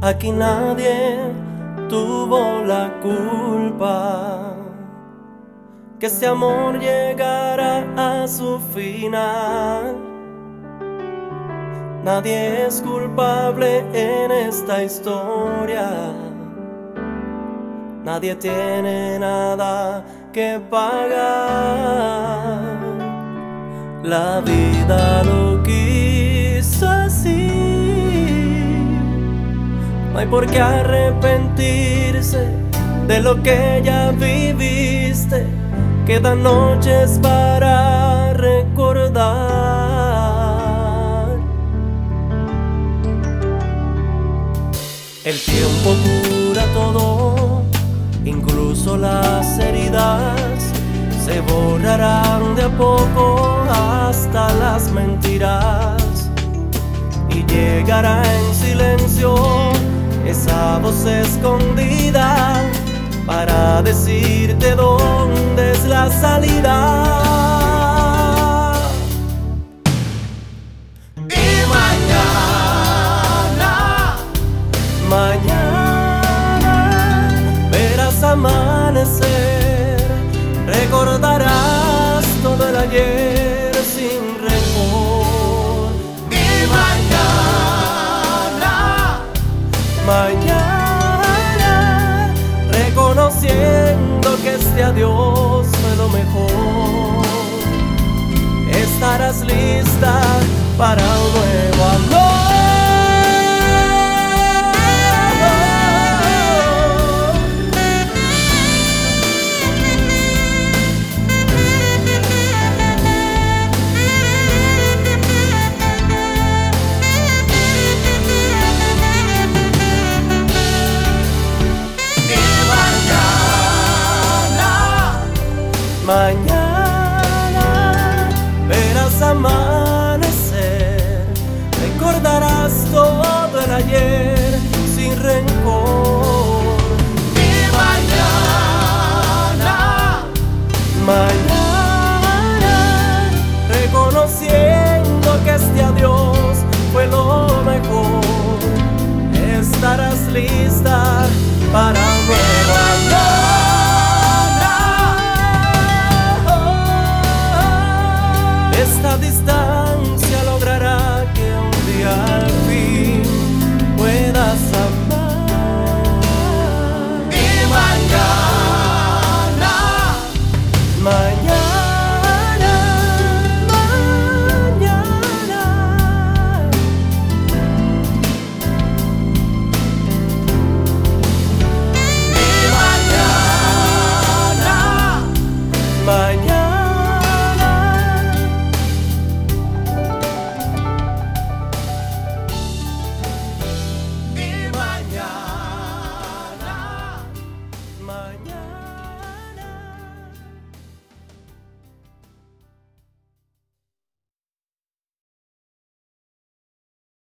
Aquí nadie tuvo la culpa. Que este amor llegara a su final. Nadie es culpable en esta historia. Nadie tiene nada que pagar. La vida lo quiso Hay por qué arrepentirse de lo que ya viviste. Quedan noches para recordar. El tiempo cura todo, incluso las heridas se borrarán de a poco hasta las mentiras y llegará esa voz escondida para decirte dónde es la salida. Y mañana, mañana verás amanecer, recordarás este adiós fue lo mejor, estarás lista para un nuevo amor. Mañana Esta distancia logrará que un día al fin puedas amar. Y mañana, mañana.